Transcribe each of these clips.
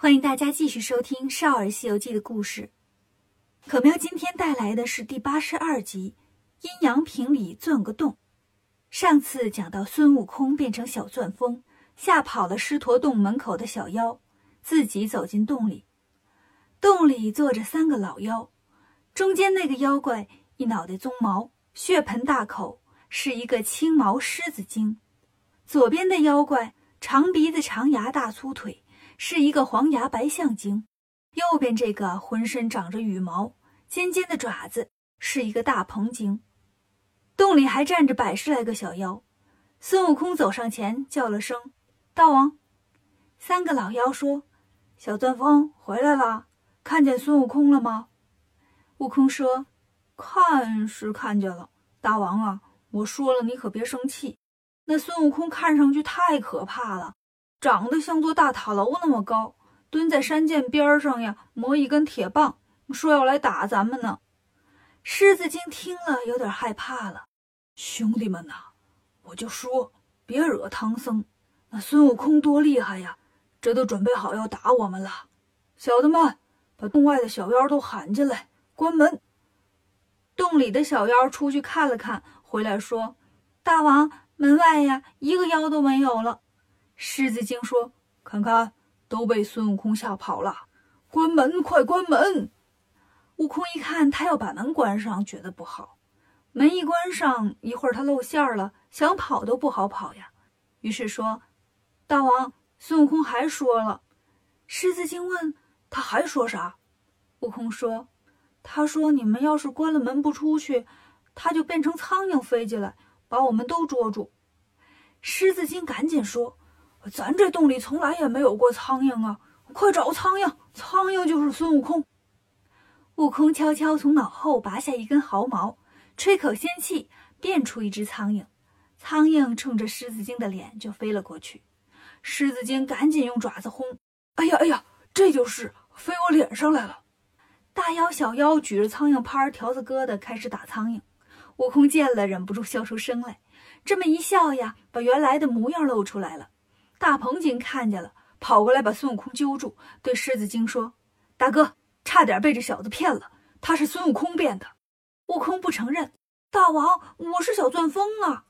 欢迎大家继续收听《少儿西游记》的故事。可喵今天带来的是第八十二集《阴阳瓶里钻个洞》。上次讲到孙悟空变成小钻风，吓跑了狮驼洞门口的小妖，自己走进洞里。洞里坐着三个老妖，中间那个妖怪一脑袋鬃毛，血盆大口，是一个青毛狮子精；左边的妖怪长鼻子、长牙、大粗腿。是一个黄牙白象精，右边这个浑身长着羽毛、尖尖的爪子，是一个大鹏精。洞里还站着百十来个小妖。孙悟空走上前叫了声：“大王！”三个老妖说：“小钻风回来了，看见孙悟空了吗？”悟空说：“看是看见了，大王啊，我说了，你可别生气。那孙悟空看上去太可怕了。”长得像座大塔楼那么高，蹲在山涧边上呀，磨一根铁棒，说要来打咱们呢。狮子精听了有点害怕了，兄弟们呐，我就说别惹唐僧。那孙悟空多厉害呀，这都准备好要打我们了。小的们，把洞外的小妖都喊进来，关门。洞里的小妖出去看了看，回来说：“大王，门外呀，一个妖都没有了。”狮子精说：“看看，都被孙悟空吓跑了。关门，快关门！”悟空一看，他要把门关上，觉得不好。门一关上，一会儿他露馅了，想跑都不好跑呀。于是说：“大王，孙悟空还说了。”狮子精问：“他还说啥？”悟空说：“他说你们要是关了门不出去，他就变成苍蝇飞进来，把我们都捉住。”狮子精赶紧说。咱这洞里从来也没有过苍蝇啊！快找苍蝇，苍蝇就是孙悟空。悟空悄悄从脑后拔下一根毫毛，吹口仙气，变出一只苍蝇。苍蝇冲着狮子精的脸就飞了过去。狮子精赶紧用爪子轰，哎呀哎呀，这就是飞我脸上来了！大妖小妖举着苍蝇拍、条子疙瘩开始打苍蝇。悟空见了，忍不住笑出声来。这么一笑呀，把原来的模样露出来了。大鹏精看见了，跑过来把孙悟空揪住，对狮子精说：“大哥，差点被这小子骗了，他是孙悟空变的。”悟空不承认：“大王，我是小钻风啊。”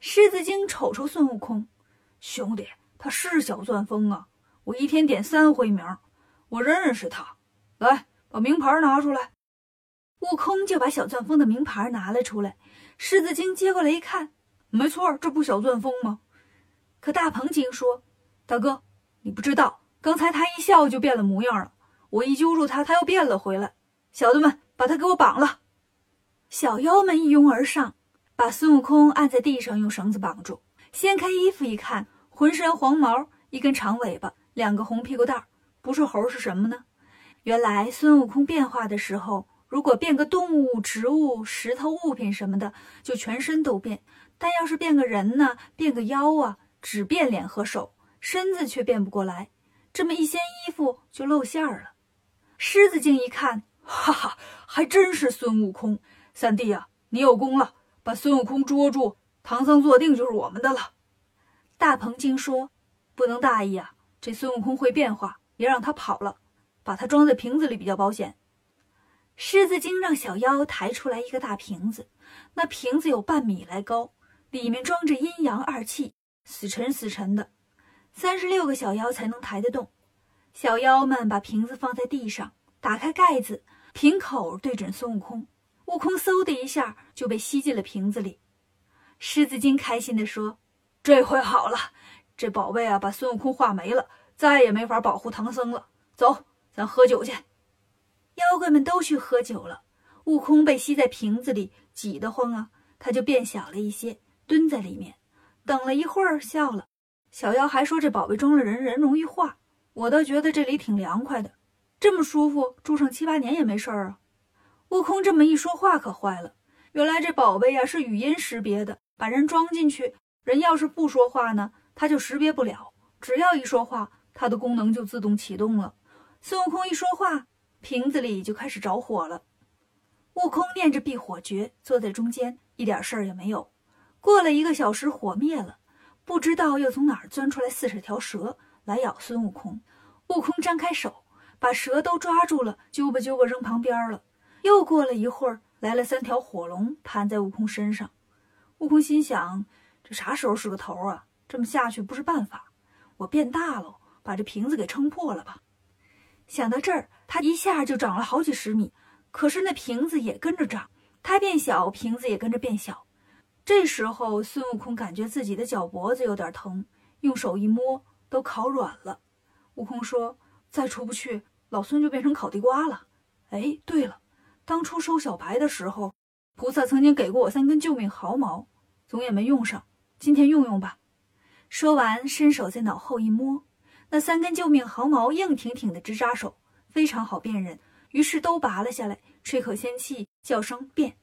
狮子精瞅瞅孙悟空：“兄弟，他是小钻风啊，我一天点三回名，我认识他。来，把名牌拿出来。”悟空就把小钻风的名牌拿了出来。狮子精接过来一看，没错，这不小钻风吗？可大鹏精说：“大哥，你不知道，刚才他一笑就变了模样了。我一揪住他，他又变了回来。小的们，把他给我绑了！”小妖们一拥而上，把孙悟空按在地上，用绳子绑住。掀开衣服一看，浑身黄毛，一根长尾巴，两个红屁股蛋儿，不是猴是什么呢？原来孙悟空变化的时候，如果变个动物、植物、石头、物品什么的，就全身都变；但要是变个人呢，变个妖啊。只变脸和手，身子却变不过来。这么一掀衣服，就露馅儿了。狮子精一看，哈哈，还真是孙悟空！三弟呀，你有功了，把孙悟空捉住，唐僧坐定就是我们的了。大鹏精说：“不能大意啊，这孙悟空会变化，别让他跑了，把他装在瓶子里比较保险。”狮子精让小妖抬出来一个大瓶子，那瓶子有半米来高，里面装着阴阳二气。死沉死沉的，三十六个小妖才能抬得动。小妖们把瓶子放在地上，打开盖子，瓶口对准孙悟空。悟空嗖的一下就被吸进了瓶子里。狮子精开心地说：“这回好了，这宝贝啊，把孙悟空化没了，再也没法保护唐僧了。走，咱喝酒去。”妖怪们都去喝酒了。悟空被吸在瓶子里，挤得慌啊，他就变小了一些，蹲在里面。等了一会儿，笑了。小妖还说：“这宝贝装了人，人容易化。”我倒觉得这里挺凉快的，这么舒服，住上七八年也没事儿啊。悟空这么一说话，可坏了。原来这宝贝呀是语音识别的，把人装进去，人要是不说话呢，它就识别不了。只要一说话，它的功能就自动启动了。孙悟空一说话，瓶子里就开始着火了。悟空念着避火诀，坐在中间，一点事儿也没有。过了一个小时，火灭了，不知道又从哪儿钻出来四十条蛇来咬孙悟空。悟空张开手，把蛇都抓住了，揪吧揪吧扔旁边了。又过了一会儿，来了三条火龙，盘在悟空身上。悟空心想：这啥时候是个头啊？这么下去不是办法，我变大了，把这瓶子给撑破了吧。想到这儿，他一下就长了好几十米。可是那瓶子也跟着长，它变小，瓶子也跟着变小。这时候，孙悟空感觉自己的脚脖子有点疼，用手一摸，都烤软了。悟空说：“再出不去，老孙就变成烤地瓜了。”哎，对了，当初收小白的时候，菩萨曾经给过我三根救命毫毛，总也没用上，今天用用吧。说完，伸手在脑后一摸，那三根救命毫毛硬挺挺的，直扎手，非常好辨认。于是都拔了下来，吹口仙气，叫声变，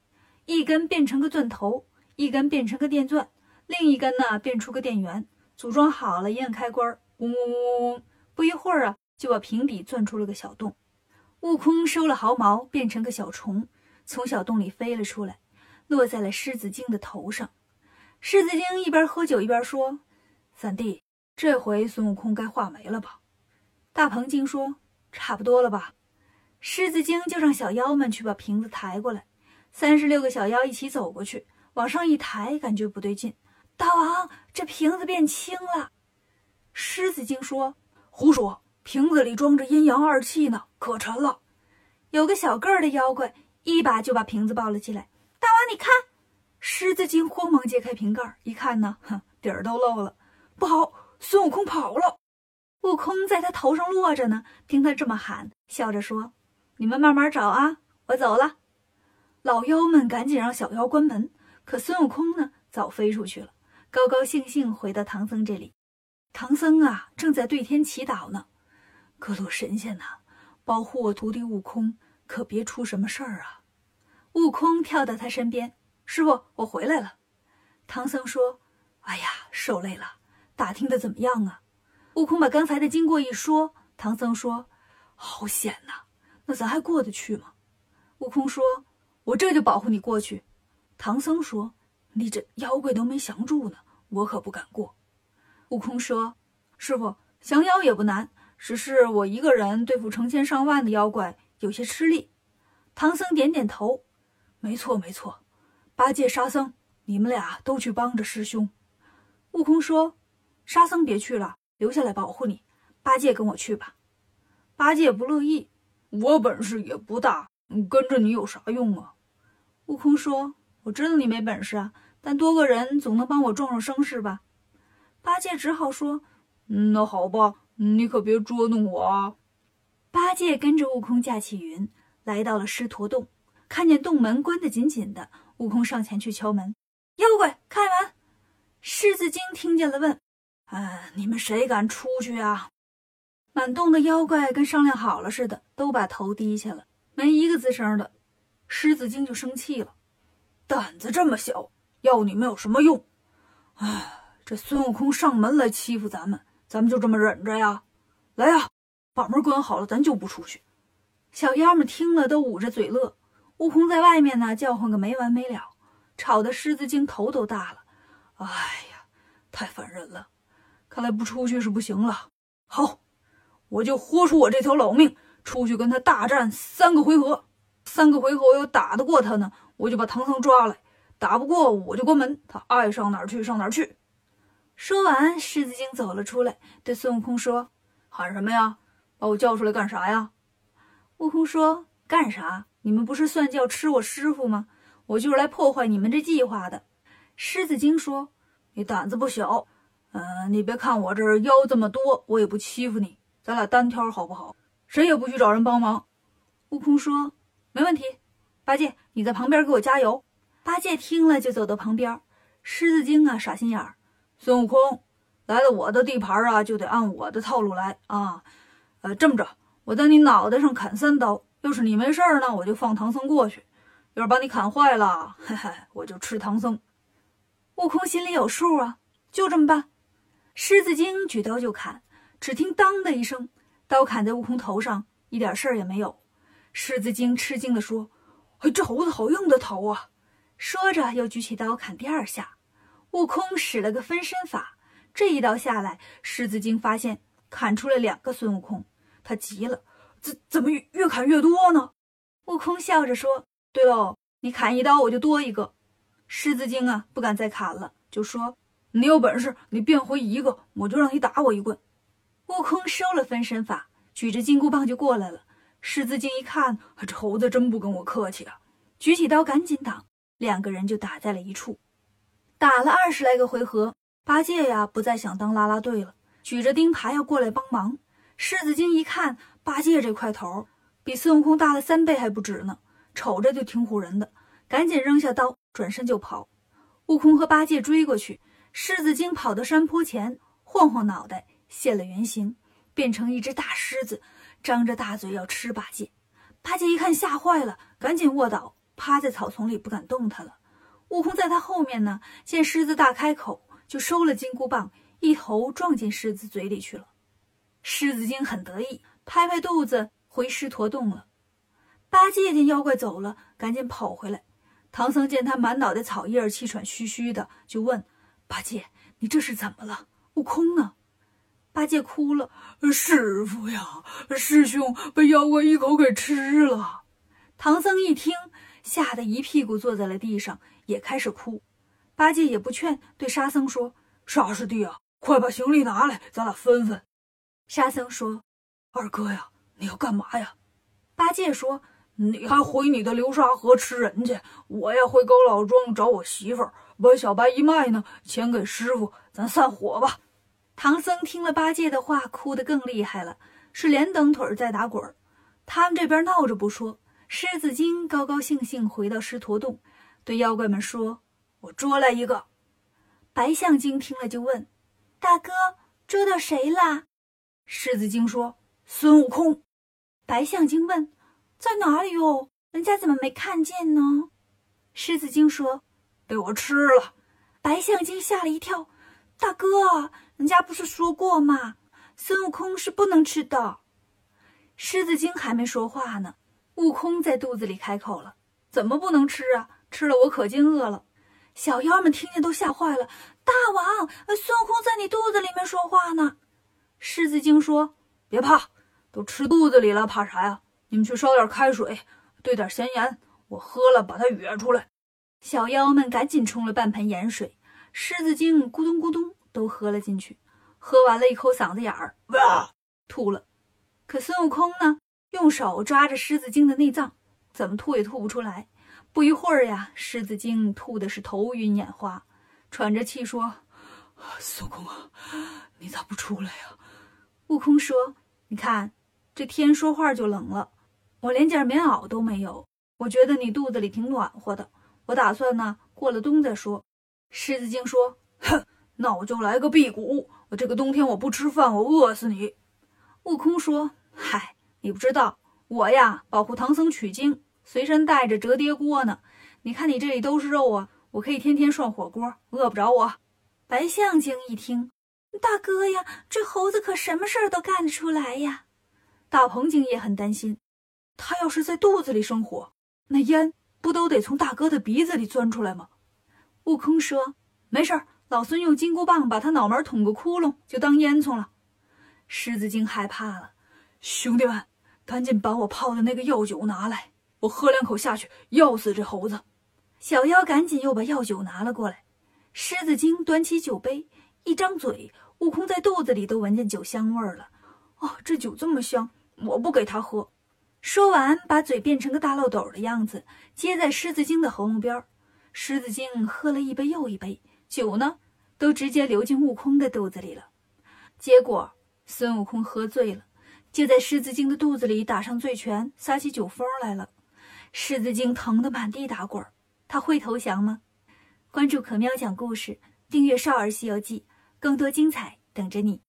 一根变成个钻头，一根变成个电钻，另一根呢变出个电源，组装好了，一按开关，嗡嗡嗡嗡嗡，不一会儿啊，就把瓶底钻出了个小洞。悟空收了毫毛，变成个小虫，从小洞里飞了出来，落在了狮子精的头上。狮子精一边喝酒一边说：“三弟，这回孙悟空该化没了吧？”大鹏精说：“差不多了吧。”狮子精就让小妖们去把瓶子抬过来。三十六个小妖一起走过去，往上一抬，感觉不对劲。大王，这瓶子变轻了。狮子精说：“胡说，瓶子里装着阴阳二气呢，可沉了。”有个小个儿的妖怪一把就把瓶子抱了起来。大王，你看！狮子精慌忙揭开瓶盖，一看呢，哼，底儿都漏了。不好，孙悟空跑了。悟空在他头上落着呢，听他这么喊，笑着说。你们慢慢找啊，我走了。老妖们赶紧让小妖关门，可孙悟空呢，早飞出去了，高高兴兴回到唐僧这里。唐僧啊，正在对天祈祷呢。各路神仙呐，保护我徒弟悟空，可别出什么事儿啊！悟空跳到他身边，师傅，我回来了。唐僧说：“哎呀，受累了，打听的怎么样啊？”悟空把刚才的经过一说，唐僧说：“好险呐！”那咱还过得去吗？悟空说：“我这就保护你过去。”唐僧说：“你这妖怪都没降住呢，我可不敢过。”悟空说：“师傅，降妖也不难，只是我一个人对付成千上万的妖怪有些吃力。”唐僧点点头：“没错，没错。八戒、沙僧，你们俩都去帮着师兄。”悟空说：“沙僧别去了，留下来保护你。八戒跟我去吧。”八戒不乐意。我本事也不大，跟着你有啥用啊？悟空说：“我知道你没本事啊，但多个人总能帮我壮壮声势吧？”八戒只好说：“那好吧，你可别捉弄我啊。”八戒跟着悟空架起云，来到了狮驼洞，看见洞门关得紧紧的，悟空上前去敲门：“妖怪，开门！”狮子精听见了，问：“嗯，你们谁敢出去啊？”满洞的妖怪跟商量好了似的，都把头低下了，没一个吱声的。狮子精就生气了：“胆子这么小，要你们有什么用？哎，这孙悟空上门来欺负咱们，咱们就这么忍着呀？来呀，把门关好了，咱就不出去。”小妖们听了都捂着嘴乐。悟空在外面呢，叫唤个没完没了，吵得狮子精头都大了。哎呀，太烦人了！看来不出去是不行了。好。我就豁出我这条老命，出去跟他大战三个回合，三个回合我要打得过他呢，我就把唐僧抓来；打不过我就关门，他爱上哪儿去上哪儿去。说完，狮子精走了出来，对孙悟空说：“喊什么呀？把我叫出来干啥呀？”悟空说：“干啥？你们不是算计要吃我师傅吗？我就是来破坏你们这计划的。”狮子精说：“你胆子不小，嗯，你别看我这妖这么多，我也不欺负你。”咱俩单挑好不好？谁也不许找人帮忙。悟空说：“没问题。”八戒，你在旁边给我加油。八戒听了就走到旁边。狮子精啊，耍心眼儿。孙悟空来了我的地盘啊，就得按我的套路来啊。呃，这么着，我在你脑袋上砍三刀。要是你没事儿呢，我就放唐僧过去；要是把你砍坏了，嘿嘿，我就吃唐僧。悟空心里有数啊，就这么办。狮子精举刀就砍。只听“当”的一声，刀砍在悟空头上，一点事儿也没有。狮子精吃惊地说：“哎，这猴子好硬的头啊！”说着又举起刀砍第二下。悟空使了个分身法，这一刀下来，狮子精发现砍出了两个孙悟空，他急了：“怎怎么越砍越多呢？”悟空笑着说：“对喽，你砍一刀我就多一个。”狮子精啊，不敢再砍了，就说：“你有本事，你变回一个，我就让你打我一棍。”悟空收了分身法，举着金箍棒就过来了。狮子精一看，这猴子真不跟我客气啊，举起刀赶紧挡，两个人就打在了一处。打了二十来个回合，八戒呀不再想当啦啦队了，举着钉耙要过来帮忙。狮子精一看八戒这块头。比孙悟空大了三倍还不止呢，瞅着就挺唬人的，赶紧扔下刀，转身就跑。悟空和八戒追过去，狮子精跑到山坡前，晃晃脑袋，现了原形，变成一只大狮子，张着大嘴要吃八戒。八戒一看吓坏了，赶紧卧倒，趴在草丛里不敢动弹了。悟空在他后面呢，见狮子大开口，就收了金箍棒，一头撞进狮子嘴里去了。狮子精很得意，拍拍肚子。回狮驼洞了，八戒见妖怪走了，赶紧跑回来。唐僧见他满脑袋草叶，气喘吁吁的，就问：“八戒，你这是怎么了？悟空呢？”八戒哭了：“师傅呀，师兄被妖怪一口给吃了。”唐僧一听，吓得一屁股坐在了地上，也开始哭。八戒也不劝，对沙僧说：“沙师弟啊，快把行李拿来，咱俩分分。”沙僧说：“二哥呀。”你要干嘛呀？八戒说：“你还回你的流沙河吃人去，我要回高老庄找我媳妇儿，把小白一卖呢，钱给师傅，咱散伙吧。”唐僧听了八戒的话，哭得更厉害了，是连蹬腿儿在打滚儿。他们这边闹着不说，狮子精高高兴兴回到狮驼洞，对妖怪们说：“我捉来一个。”白象精听了就问：“大哥，捉到谁啦？”狮子精说：“孙悟空。”白象精问：“在哪里哟？人家怎么没看见呢？”狮子精说：“被我吃了。”白象精吓了一跳：“大哥，人家不是说过吗？孙悟空是不能吃的。”狮子精还没说话呢，悟空在肚子里开口了：“怎么不能吃啊？吃了我可劲饿了。”小妖们听见都吓坏了：“大王，孙悟空在你肚子里面说话呢！”狮子精说：“别怕。”都吃肚子里了，怕啥呀？你们去烧点开水，兑点咸盐，我喝了把它哕出来。小妖们赶紧冲了半盆盐水，狮子精咕咚咕咚都喝了进去。喝完了一口嗓子眼儿，哇，吐了。可孙悟空呢，用手抓着狮子精的内脏，怎么吐也吐不出来。不一会儿呀，狮子精吐的是头晕眼花，喘着气说：“孙悟空啊，你咋不出来呀？”悟空说：“你看。”这天说话就冷了，我连件棉袄都没有。我觉得你肚子里挺暖和的，我打算呢过了冬再说。狮子精说：“哼，那我就来个辟谷，我这个冬天我不吃饭，我饿死你。”悟空说：“嗨，你不知道，我呀保护唐僧取经，随身带着折叠锅呢。你看你这里都是肉啊，我可以天天涮火锅，饿不着我。”白象精一听：“大哥呀，这猴子可什么事儿都干得出来呀！”大鹏精也很担心，他要是在肚子里生火，那烟不都得从大哥的鼻子里钻出来吗？悟空说：“没事儿，老孙用金箍棒把他脑门捅个窟窿，就当烟囱了。”狮子精害怕了，兄弟们，赶紧把我泡的那个药酒拿来，我喝两口下去，药死这猴子。小妖赶紧又把药酒拿了过来。狮子精端起酒杯，一张嘴，悟空在肚子里都闻见酒香味儿了。哦，这酒这么香！我不给他喝。说完，把嘴变成个大漏斗的样子，接在狮子精的喉咙边儿。狮子精喝了一杯又一杯，酒呢，都直接流进悟空的肚子里了。结果孙悟空喝醉了，就在狮子精的肚子里打上醉拳，撒起酒疯来了。狮子精疼得满地打滚。他会投降吗？关注可喵讲故事，订阅《少儿西游记》，更多精彩等着你。